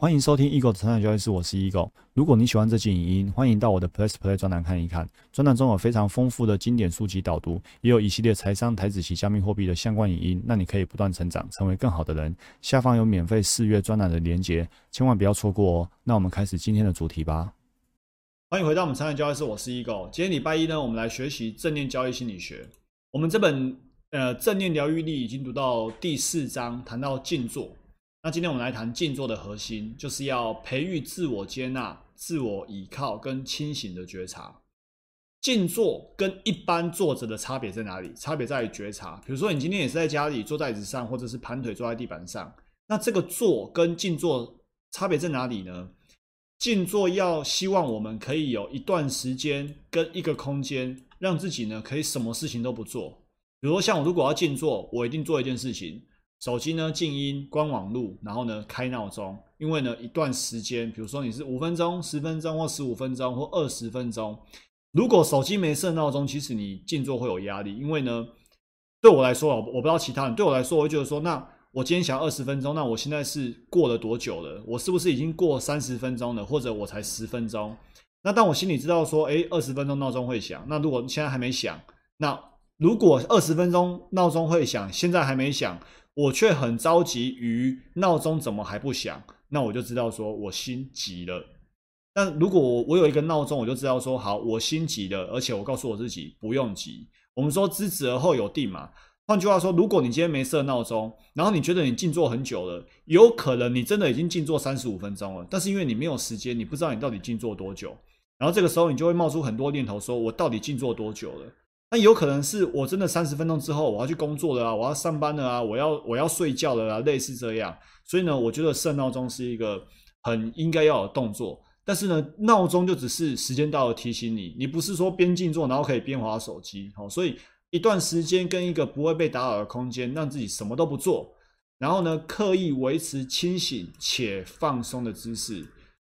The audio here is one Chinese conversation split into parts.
欢迎收听 Eagle 的成长交易室，我是 Eagle。如果你喜欢这期影音，欢迎到我的 Plus Play 专栏看一看。专栏中有非常丰富的经典书籍导读，也有一系列财商、台子及加密货币的相关影音，让你可以不断成长，成为更好的人。下方有免费试阅专栏的连结，千万不要错过哦。那我们开始今天的主题吧。欢迎回到我们成长交易室，我是 Eagle。今天礼拜一呢，我们来学习正念交易心理学。我们这本呃正念疗愈力已经读到第四章，谈到静坐。那今天我们来谈静坐的核心，就是要培育自我接纳、自我倚靠跟清醒的觉察。静坐跟一般坐着的差别在哪里？差别在于觉察。比如说，你今天也是在家里坐在椅子上，或者是盘腿坐在地板上，那这个坐跟静坐差别在哪里呢？静坐要希望我们可以有一段时间跟一个空间，让自己呢可以什么事情都不做。比如说，像我如果要静坐，我一定做一件事情。手机呢静音，关网路，然后呢开闹钟，因为呢一段时间，比如说你是五分钟、十分钟或十五分钟或二十分钟，如果手机没设闹钟，其实你静坐会有压力，因为呢对我来说，我不知道其他人，对我来说，我会觉得说，那我今天想二十分钟，那我现在是过了多久了？我是不是已经过三十分钟了？或者我才十分钟？那当我心里知道说，哎，二十分钟闹钟会响，那如果现在还没响，那如果二十分钟闹钟会响，现在还没响。我却很着急于闹钟怎么还不响，那我就知道说我心急了。但如果我我有一个闹钟，我就知道说好，我心急了，而且我告诉我自己不用急。我们说知止而后有定嘛。换句话说，如果你今天没设闹钟，然后你觉得你静坐很久了，有可能你真的已经静坐三十五分钟了，但是因为你没有时间，你不知道你到底静坐多久，然后这个时候你就会冒出很多念头，说我到底静坐多久了？那有可能是我真的三十分钟之后我要去工作了啊，我要上班了啊，我要我要睡觉了啊，类似这样。所以呢，我觉得设闹钟是一个很应该要有动作。但是呢，闹钟就只是时间到了提醒你，你不是说边静坐然后可以边划手机。好，所以一段时间跟一个不会被打扰的空间，让自己什么都不做，然后呢，刻意维持清醒且放松的姿势。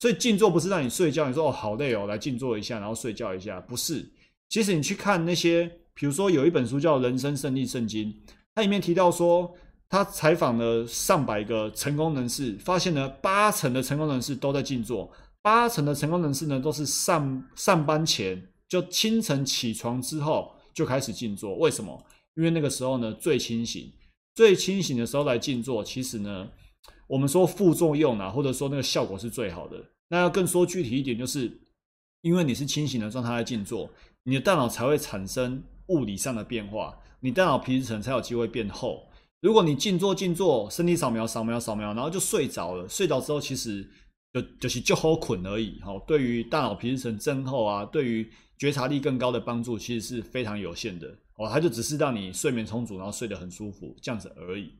所以静坐不是让你睡觉，你说哦好累哦，来静坐一下然后睡觉一下，不是。其实你去看那些，比如说有一本书叫《人生胜利圣经》，它里面提到说，他采访了上百个成功人士，发现呢八成的成功人士都在静坐，八成的成功人士呢都是上上班前就清晨起床之后就开始静坐。为什么？因为那个时候呢最清醒，最清醒的时候来静坐，其实呢我们说副作用啊，或者说那个效果是最好的。那要更说具体一点，就是因为你是清醒的状态来静坐。你的大脑才会产生物理上的变化，你大脑皮质层才有机会变厚。如果你静坐静坐，身体扫描扫描扫描，然后就睡着了，睡着之后其实就就是就好困而已。哈，对于大脑皮质层增厚啊，对于觉察力更高的帮助，其实是非常有限的。哦，它就只是让你睡眠充足，然后睡得很舒服这样子而已。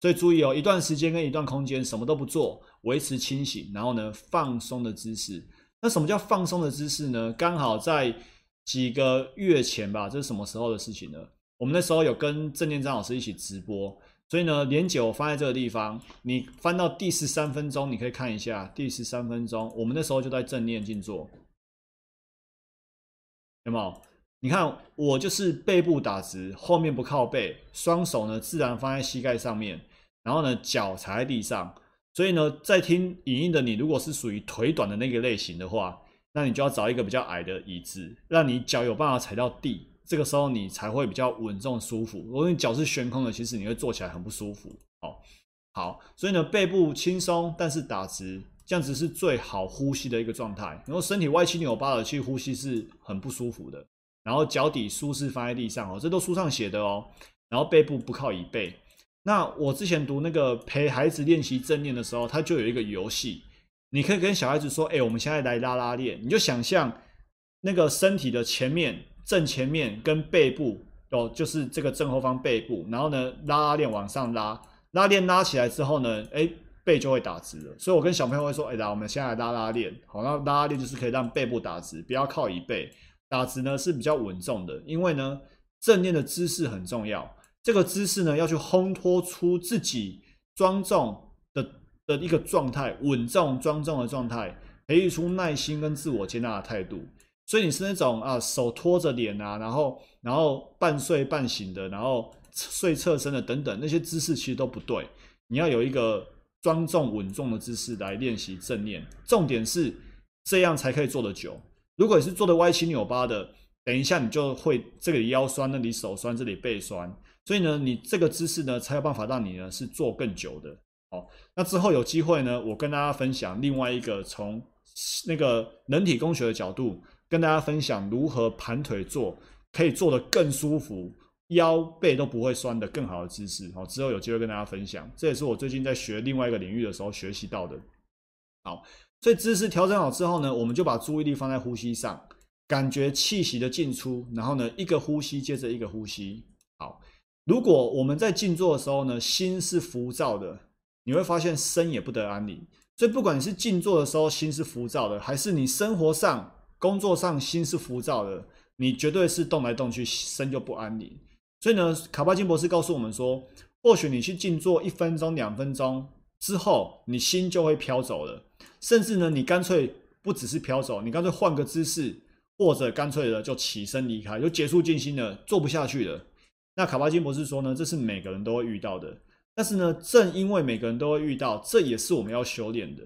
所以注意哦，一段时间跟一段空间什么都不做，维持清醒，然后呢放松的姿势。那什么叫放松的姿势呢？刚好在几个月前吧，这是什么时候的事情呢？我们那时候有跟正念张老师一起直播，所以呢，连结我放在这个地方，你翻到第十三分钟，你可以看一下第十三分钟，我们那时候就在正念静坐，有没有？你看我就是背部打直，后面不靠背，双手呢自然放在膝盖上面，然后呢脚踩在地上，所以呢，在听影音的你，如果是属于腿短的那个类型的话。那你就要找一个比较矮的椅子，让你脚有办法踩到地，这个时候你才会比较稳重舒服。如果你脚是悬空的，其实你会坐起来很不舒服。哦，好，所以呢，背部轻松，但是打直，这样子是最好呼吸的一个状态。然后身体歪七扭八的去呼吸是很不舒服的。然后脚底舒适放在地上哦，这都书上写的哦。然后背部不靠椅背。那我之前读那个陪孩子练习正念的时候，他就有一个游戏。你可以跟小孩子说：“哎，我们现在来拉拉链。”你就想象那个身体的前面、正前面跟背部哦，就是这个正后方背部。然后呢，拉拉链往上拉，拉链拉起来之后呢，哎，背就会打直了。所以我跟小朋友会说：“哎，来，我们现在拉拉链。好，那拉拉链就是可以让背部打直，不要靠椅背打直呢，是比较稳重的。因为呢，正念的姿势很重要。这个姿势呢，要去烘托出自己庄重。”的一个状态，稳重庄重的状态，培育出耐心跟自我接纳的态度。所以你是那种啊，手托着脸啊，然后然后半睡半醒的，然后睡侧身的等等，那些姿势其实都不对。你要有一个庄重稳重的姿势来练习正念。重点是这样才可以做得久。如果你是做的歪七扭八的，等一下你就会这里腰酸，那里手酸，这里背酸。所以呢，你这个姿势呢，才有办法让你呢是做更久的。好，那之后有机会呢，我跟大家分享另外一个从那个人体工学的角度，跟大家分享如何盘腿坐可以坐得更舒服，腰背都不会酸的更好的姿势。好，之后有机会跟大家分享，这也是我最近在学另外一个领域的时候学习到的。好，所以姿势调整好之后呢，我们就把注意力放在呼吸上，感觉气息的进出，然后呢，一个呼吸接着一个呼吸。好。如果我们在静坐的时候呢，心是浮躁的，你会发现身也不得安宁。所以，不管你是静坐的时候心是浮躁的，还是你生活上、工作上心是浮躁的，你绝对是动来动去，身就不安宁。所以呢，卡巴金博士告诉我们说，或许你去静坐一分钟、两分钟之后，你心就会飘走了。甚至呢，你干脆不只是飘走，你干脆换个姿势，或者干脆的就起身离开，就结束静心了，做不下去了。那卡巴金博士说呢，这是每个人都会遇到的。但是呢，正因为每个人都会遇到，这也是我们要修炼的。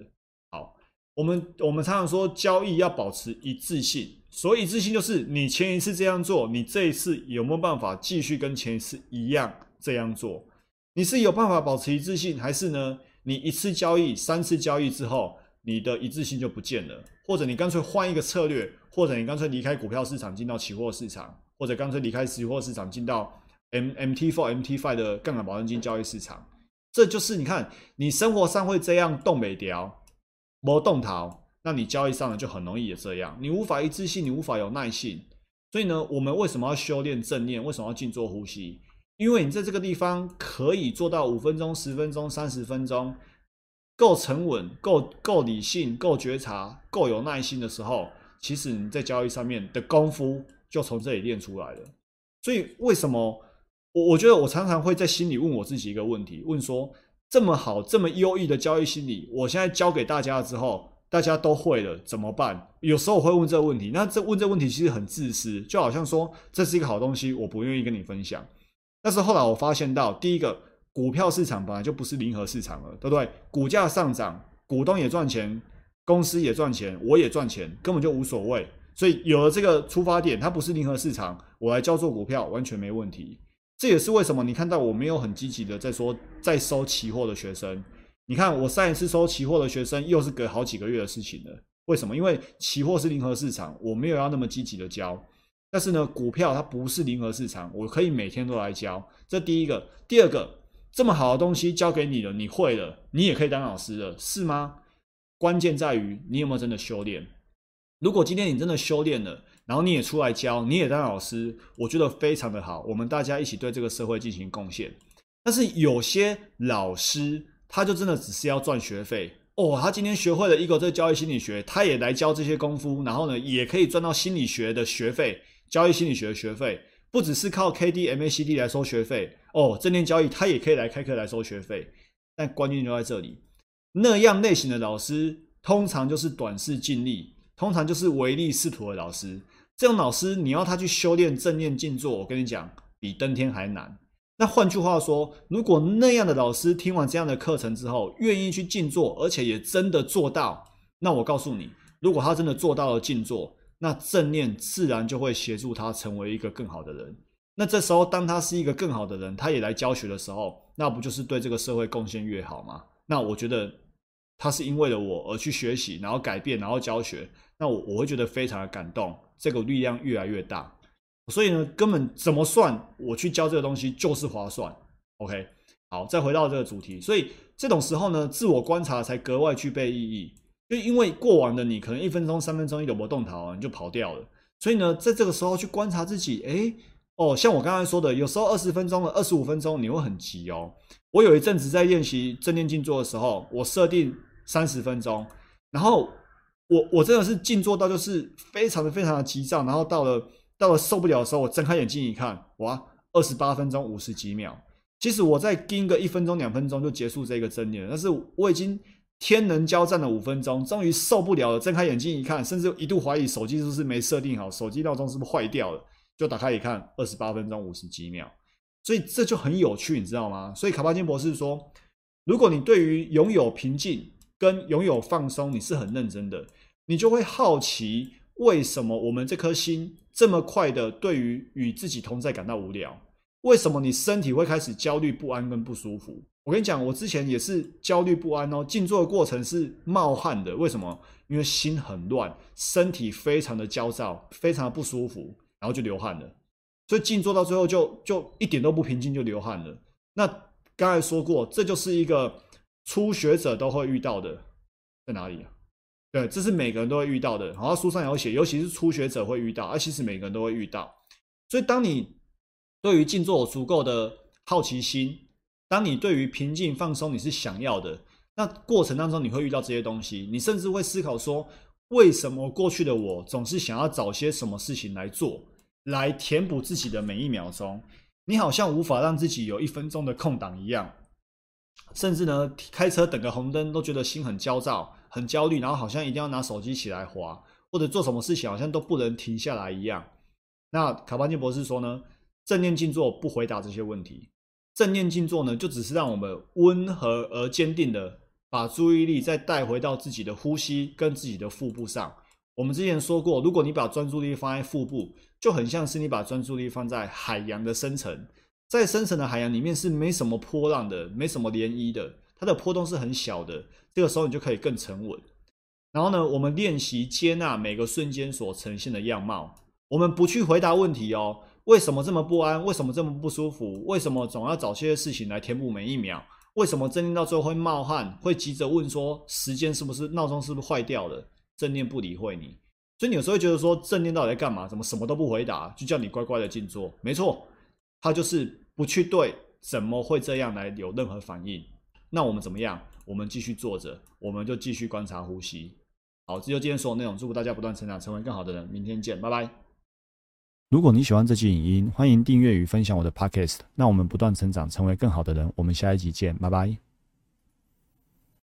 好，我们我们常常说交易要保持一致性，所以一致性就是你前一次这样做，你这一次有没有办法继续跟前一次一样这样做？你是有办法保持一致性，还是呢？你一次交易、三次交易之后，你的一致性就不见了，或者你干脆换一个策略，或者你干脆离开股票市场，进到期货市场，或者干脆离开期货市场，进到 M M T four M T five 的杠杆保证金交易市场，这就是你看你生活上会这样动北调，没动逃，那你交易上呢就很容易也这样，你无法一致性，你无法有耐性。所以呢，我们为什么要修炼正念？为什么要静坐呼吸？因为你在这个地方可以做到五分钟、十分钟、三十分钟，够沉稳、够够理性、够觉察、够有耐心的时候，其实你在交易上面的功夫就从这里练出来了。所以为什么？我我觉得我常常会在心里问我自己一个问题：问说这么好、这么优异的交易心理，我现在教给大家之后，大家都会了，怎么办？有时候我会问这个问题。那这问这个问题其实很自私，就好像说这是一个好东西，我不愿意跟你分享。但是后来我发现到，第一个，股票市场本来就不是零和市场了，对不对？股价上涨，股东也赚钱，公司也赚钱，我也赚钱，根本就无所谓。所以有了这个出发点，它不是零和市场，我来教做股票完全没问题。这也是为什么你看到我没有很积极的在说在收期货的学生。你看我上一次收期货的学生又是隔好几个月的事情了。为什么？因为期货是零和市场，我没有要那么积极的教。但是呢，股票它不是零和市场，我可以每天都来教。这第一个，第二个，这么好的东西教给你了，你会了，你也可以当老师了，是吗？关键在于你有没有真的修炼。如果今天你真的修炼了，然后你也出来教，你也当老师，我觉得非常的好。我们大家一起对这个社会进行贡献。但是有些老师，他就真的只是要赚学费哦。他今天学会了一个这个交易心理学，他也来教这些功夫，然后呢，也可以赚到心理学的学费，交易心理学的学费，不只是靠 K D M A C D 来收学费哦。正念交易他也可以来开课来收学费，但关键就在这里，那样类型的老师通常就是短视尽力，通常就是唯利是图的老师。这种老师，你要他去修炼正念静坐，我跟你讲，比登天还难。那换句话说，如果那样的老师听完这样的课程之后，愿意去静坐，而且也真的做到，那我告诉你，如果他真的做到了静坐，那正念自然就会协助他成为一个更好的人。那这时候，当他是一个更好的人，他也来教学的时候，那不就是对这个社会贡献越好吗？那我觉得他是因为了我而去学习，然后改变，然后教学，那我我会觉得非常的感动。这个力量越来越大，所以呢，根本怎么算，我去教这个东西就是划算。OK，好，再回到这个主题，所以这种时候呢，自我观察才格外具备意义。就因为过往的你可能一分钟、三分钟一有波动逃，你就跑掉了。所以呢，在这个时候去观察自己，哎，哦，像我刚才说的，有时候二十分钟了、二十五分钟，你会很急哦。我有一阵子在练习正念静坐的时候，我设定三十分钟，然后。我我真的是静坐到就是非常的非常的急躁，然后到了到了受不了的时候，我睁开眼睛一看，哇，二十八分钟五十几秒。其实我再盯个一分钟两分钟就结束这个真念，但是我已经天人交战了五分钟，终于受不了了，睁开眼睛一看，甚至一度怀疑手机是不是没设定好，手机闹钟是不是坏掉了，就打开一看，二十八分钟五十几秒。所以这就很有趣，你知道吗？所以卡巴金博士说，如果你对于拥有平静跟拥有放松，你是很认真的，你就会好奇为什么我们这颗心这么快的对于与自己同在感到无聊？为什么你身体会开始焦虑不安跟不舒服？我跟你讲，我之前也是焦虑不安哦，静坐的过程是冒汗的。为什么？因为心很乱，身体非常的焦躁，非常的不舒服，然后就流汗了。所以静坐到最后就就一点都不平静，就流汗了。那刚才说过，这就是一个初学者都会遇到的，在哪里啊？对，这是每个人都会遇到的。然后书上有写，尤其是初学者会遇到，而其实每个人都会遇到。所以当你对于静坐有足够的好奇心，当你对于平静放松你是想要的，那过程当中你会遇到这些东西，你甚至会思考说，为什么过去的我总是想要找些什么事情来做，来填补自己的每一秒钟？你好像无法让自己有一分钟的空档一样，甚至呢，开车等个红灯都觉得心很焦躁、很焦虑，然后好像一定要拿手机起来划，或者做什么事情好像都不能停下来一样。那卡巴金博士说呢，正念静坐不回答这些问题。正念静坐呢，就只是让我们温和而坚定的把注意力再带回到自己的呼吸跟自己的腹部上。我们之前说过，如果你把专注力放在腹部，就很像是你把专注力放在海洋的深层，在深层的海洋里面是没什么波浪的，没什么涟漪的，它的波动是很小的。这个时候你就可以更沉稳。然后呢，我们练习接纳每个瞬间所呈现的样貌，我们不去回答问题哦。为什么这么不安？为什么这么不舒服？为什么总要找些事情来填补每一秒？为什么正念到最后会冒汗？会急着问说时间是不是闹钟是不是坏掉了？正念不理会你，所以你有时候会觉得说正念到底在干嘛？怎么什么都不回答，就叫你乖乖的静坐？没错，他就是不去对怎么会这样来有任何反应。那我们怎么样？我们继续坐着，我们就继续观察呼吸。好，这就今天所有内容。祝福大家不断成长，成为更好的人。明天见，拜拜。如果你喜欢这期影音，欢迎订阅与分享我的 podcast。那我们不断成长，成为更好的人。我们下一集见，拜拜。